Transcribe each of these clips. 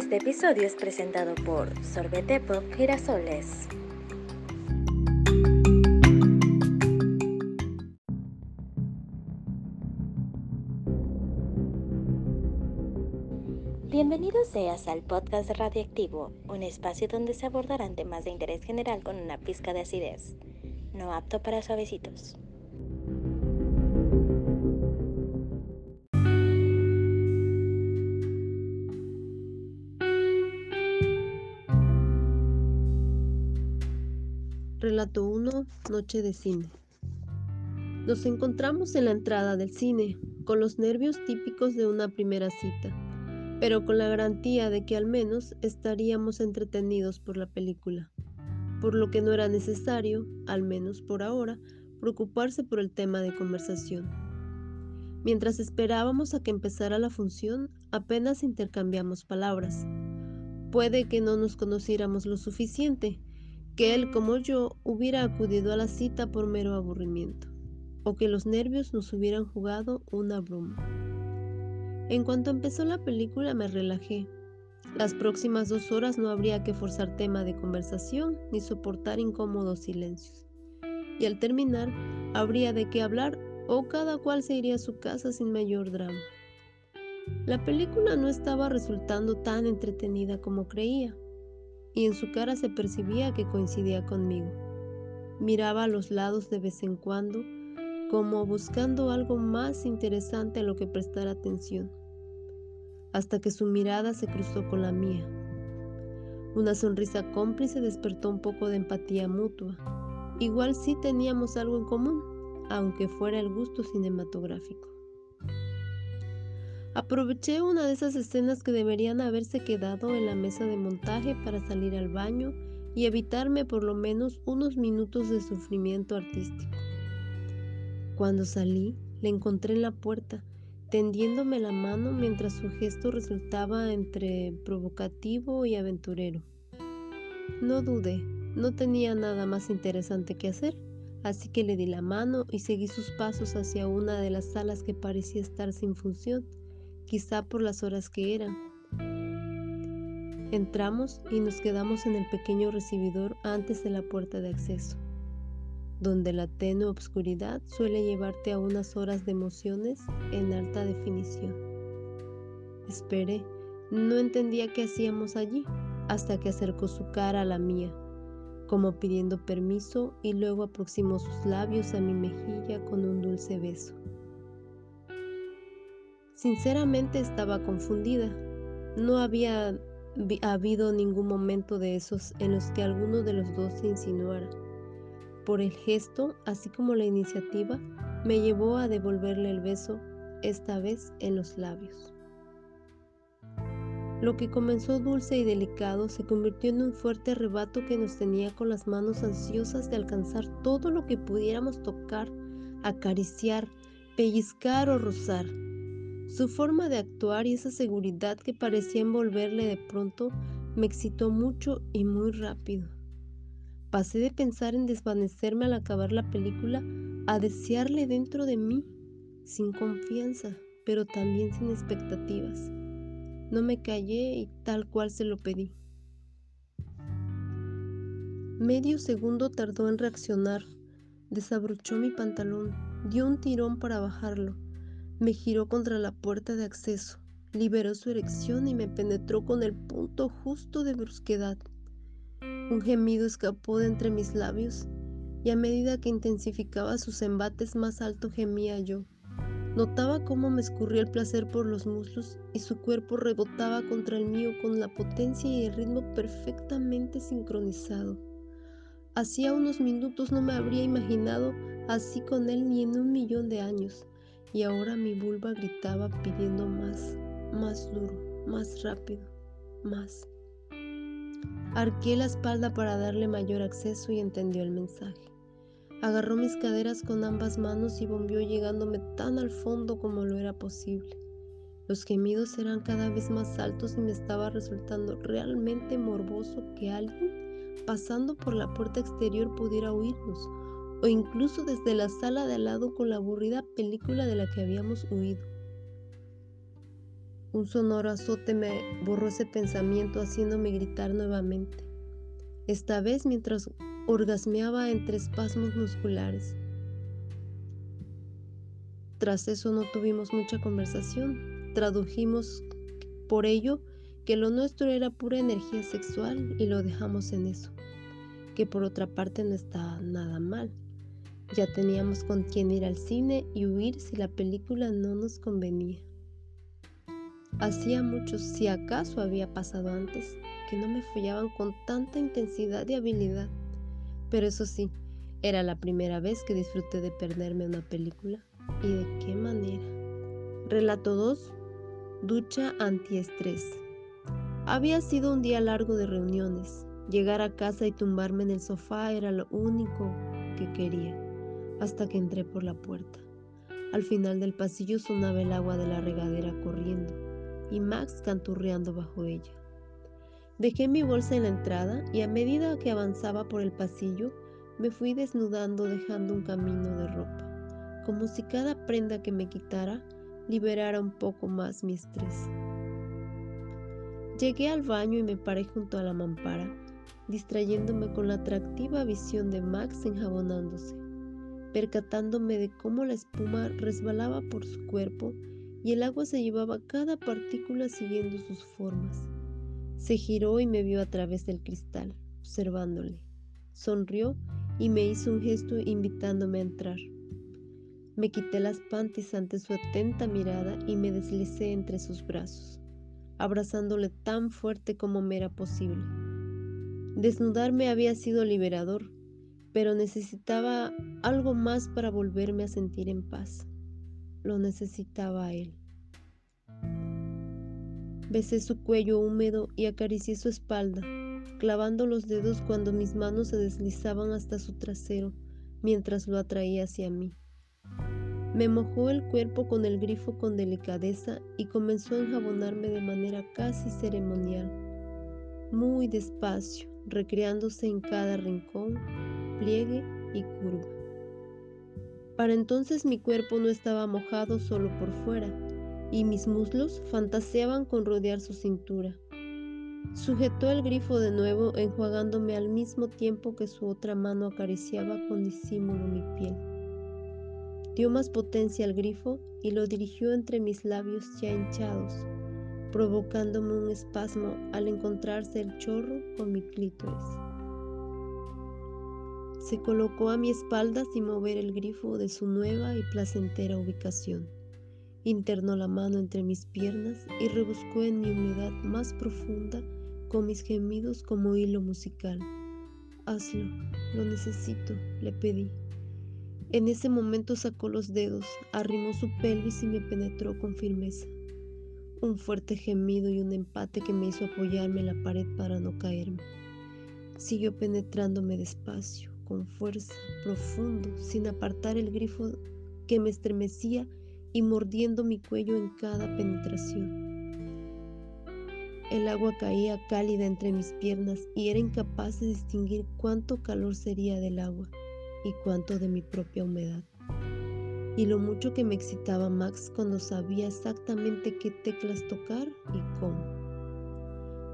Este episodio es presentado por Sorbete Pop Girasoles. Bienvenido seas al podcast Radioactivo, un espacio donde se abordarán temas de interés general con una pizca de acidez, no apto para suavecitos. Relato 1, Noche de Cine. Nos encontramos en la entrada del cine, con los nervios típicos de una primera cita, pero con la garantía de que al menos estaríamos entretenidos por la película, por lo que no era necesario, al menos por ahora, preocuparse por el tema de conversación. Mientras esperábamos a que empezara la función, apenas intercambiamos palabras. Puede que no nos conociéramos lo suficiente, que él como yo hubiera acudido a la cita por mero aburrimiento, o que los nervios nos hubieran jugado una broma. En cuanto empezó la película me relajé. Las próximas dos horas no habría que forzar tema de conversación ni soportar incómodos silencios. Y al terminar, habría de qué hablar o cada cual se iría a su casa sin mayor drama. La película no estaba resultando tan entretenida como creía y en su cara se percibía que coincidía conmigo. Miraba a los lados de vez en cuando, como buscando algo más interesante a lo que prestar atención, hasta que su mirada se cruzó con la mía. Una sonrisa cómplice despertó un poco de empatía mutua. Igual sí teníamos algo en común, aunque fuera el gusto cinematográfico. Aproveché una de esas escenas que deberían haberse quedado en la mesa de montaje para salir al baño y evitarme por lo menos unos minutos de sufrimiento artístico. Cuando salí, le encontré en la puerta, tendiéndome la mano mientras su gesto resultaba entre provocativo y aventurero. No dudé, no tenía nada más interesante que hacer, así que le di la mano y seguí sus pasos hacia una de las salas que parecía estar sin función quizá por las horas que eran. Entramos y nos quedamos en el pequeño recibidor antes de la puerta de acceso, donde la tenue obscuridad suele llevarte a unas horas de emociones en alta definición. Esperé, no entendía qué hacíamos allí, hasta que acercó su cara a la mía, como pidiendo permiso y luego aproximó sus labios a mi mejilla con un dulce beso. Sinceramente estaba confundida. No había habido ningún momento de esos en los que alguno de los dos se insinuara. Por el gesto, así como la iniciativa, me llevó a devolverle el beso, esta vez en los labios. Lo que comenzó dulce y delicado se convirtió en un fuerte arrebato que nos tenía con las manos ansiosas de alcanzar todo lo que pudiéramos tocar, acariciar, pellizcar o rozar. Su forma de actuar y esa seguridad que parecía envolverle de pronto me excitó mucho y muy rápido. Pasé de pensar en desvanecerme al acabar la película a desearle dentro de mí, sin confianza, pero también sin expectativas. No me callé y tal cual se lo pedí. Medio segundo tardó en reaccionar. Desabrochó mi pantalón, dio un tirón para bajarlo me giró contra la puerta de acceso, liberó su erección y me penetró con el punto justo de brusquedad. Un gemido escapó de entre mis labios y a medida que intensificaba sus embates más alto gemía yo. Notaba cómo me escurría el placer por los muslos y su cuerpo rebotaba contra el mío con la potencia y el ritmo perfectamente sincronizado. Hacía unos minutos no me habría imaginado así con él ni en un millón de años y ahora mi vulva gritaba pidiendo más, más duro, más rápido, más. Arqué la espalda para darle mayor acceso y entendió el mensaje. Agarró mis caderas con ambas manos y bombeó llegándome tan al fondo como lo era posible. Los gemidos eran cada vez más altos y me estaba resultando realmente morboso que alguien pasando por la puerta exterior pudiera oírnos o incluso desde la sala de al lado con la aburrida película de la que habíamos huido. Un sonoro azote me borró ese pensamiento haciéndome gritar nuevamente, esta vez mientras orgasmeaba entre espasmos musculares. Tras eso no tuvimos mucha conversación. Tradujimos por ello que lo nuestro era pura energía sexual y lo dejamos en eso, que por otra parte no estaba nada mal. Ya teníamos con quién ir al cine y huir si la película no nos convenía. Hacía mucho, si acaso había pasado antes, que no me follaban con tanta intensidad y habilidad. Pero eso sí, era la primera vez que disfruté de perderme una película. ¿Y de qué manera? Relato 2. Ducha antiestrés. Había sido un día largo de reuniones. Llegar a casa y tumbarme en el sofá era lo único que quería, hasta que entré por la puerta. Al final del pasillo sonaba el agua de la regadera corriendo y Max canturreando bajo ella. Dejé mi bolsa en la entrada y a medida que avanzaba por el pasillo me fui desnudando dejando un camino de ropa, como si cada prenda que me quitara liberara un poco más mi estrés. Llegué al baño y me paré junto a la mampara, distrayéndome con la atractiva visión de Max enjabonándose, percatándome de cómo la espuma resbalaba por su cuerpo y el agua se llevaba cada partícula siguiendo sus formas. Se giró y me vio a través del cristal, observándole. Sonrió y me hizo un gesto invitándome a entrar. Me quité las panties ante su atenta mirada y me deslicé entre sus brazos abrazándole tan fuerte como me era posible. Desnudarme había sido liberador, pero necesitaba algo más para volverme a sentir en paz. Lo necesitaba él. Besé su cuello húmedo y acaricié su espalda, clavando los dedos cuando mis manos se deslizaban hasta su trasero mientras lo atraía hacia mí. Me mojó el cuerpo con el grifo con delicadeza y comenzó a enjabonarme de manera casi ceremonial, muy despacio, recreándose en cada rincón, pliegue y curva. Para entonces mi cuerpo no estaba mojado solo por fuera, y mis muslos fantaseaban con rodear su cintura. Sujetó el grifo de nuevo, enjuagándome al mismo tiempo que su otra mano acariciaba con disimulo mi piel. Dio más potencia al grifo y lo dirigió entre mis labios ya hinchados, provocándome un espasmo al encontrarse el chorro con mi clítoris. Se colocó a mi espalda sin mover el grifo de su nueva y placentera ubicación. Internó la mano entre mis piernas y rebuscó en mi humedad más profunda con mis gemidos como hilo musical. Hazlo, lo necesito, le pedí. En ese momento sacó los dedos, arrimó su pelvis y me penetró con firmeza. Un fuerte gemido y un empate que me hizo apoyarme en la pared para no caerme. Siguió penetrándome despacio, con fuerza, profundo, sin apartar el grifo que me estremecía y mordiendo mi cuello en cada penetración. El agua caía cálida entre mis piernas y era incapaz de distinguir cuánto calor sería del agua y cuánto de mi propia humedad. Y lo mucho que me excitaba Max cuando sabía exactamente qué teclas tocar y cómo.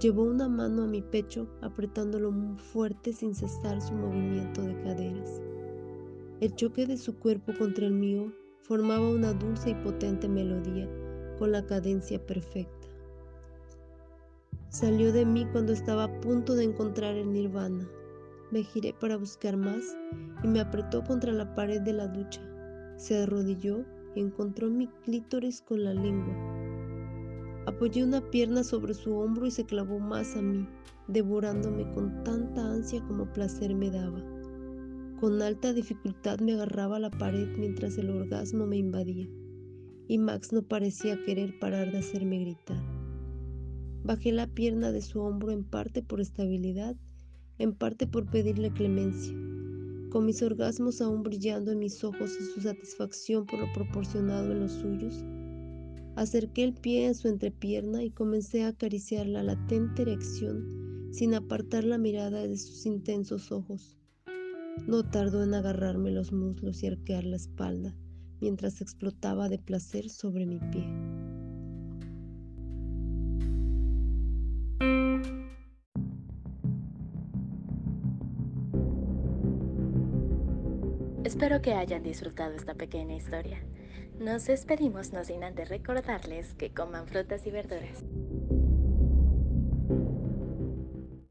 Llevó una mano a mi pecho apretándolo muy fuerte sin cesar su movimiento de caderas. El choque de su cuerpo contra el mío formaba una dulce y potente melodía con la cadencia perfecta. Salió de mí cuando estaba a punto de encontrar el nirvana, me giré para buscar más y me apretó contra la pared de la ducha. Se arrodilló y encontró mi clítoris con la lengua. Apoyé una pierna sobre su hombro y se clavó más a mí, devorándome con tanta ansia como placer me daba. Con alta dificultad me agarraba a la pared mientras el orgasmo me invadía, y Max no parecía querer parar de hacerme gritar. Bajé la pierna de su hombro en parte por estabilidad en parte por pedirle clemencia. Con mis orgasmos aún brillando en mis ojos y su satisfacción por lo proporcionado en los suyos, Acerqué el pie a su entrepierna y comencé a acariciar la latente erección sin apartar la mirada de sus intensos ojos. No tardó en agarrarme los muslos y arquear la espalda mientras explotaba de placer sobre mi pie. Espero que hayan disfrutado esta pequeña historia. Nos despedimos no sin antes recordarles que coman frutas y verduras.